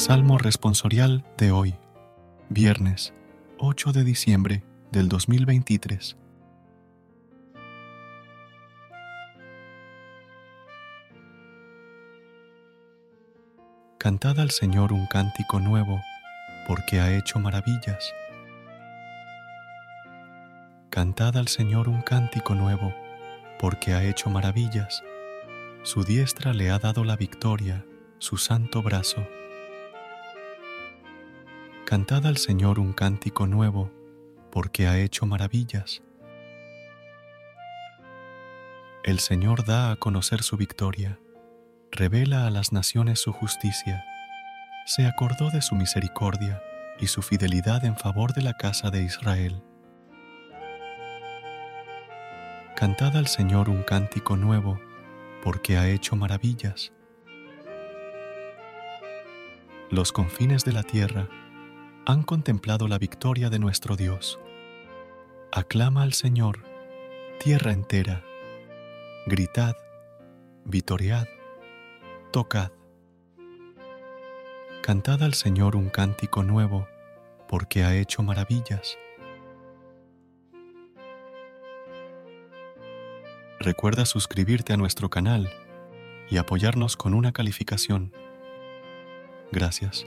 Salmo responsorial de hoy, viernes 8 de diciembre del 2023. Cantad al Señor un cántico nuevo, porque ha hecho maravillas. Cantad al Señor un cántico nuevo, porque ha hecho maravillas. Su diestra le ha dado la victoria, su santo brazo. Cantad al Señor un cántico nuevo, porque ha hecho maravillas. El Señor da a conocer su victoria, revela a las naciones su justicia, se acordó de su misericordia y su fidelidad en favor de la casa de Israel. Cantad al Señor un cántico nuevo, porque ha hecho maravillas. Los confines de la tierra han contemplado la victoria de nuestro Dios. Aclama al Señor, tierra entera. Gritad, vitoread, tocad. Cantad al Señor un cántico nuevo, porque ha hecho maravillas. Recuerda suscribirte a nuestro canal y apoyarnos con una calificación. Gracias.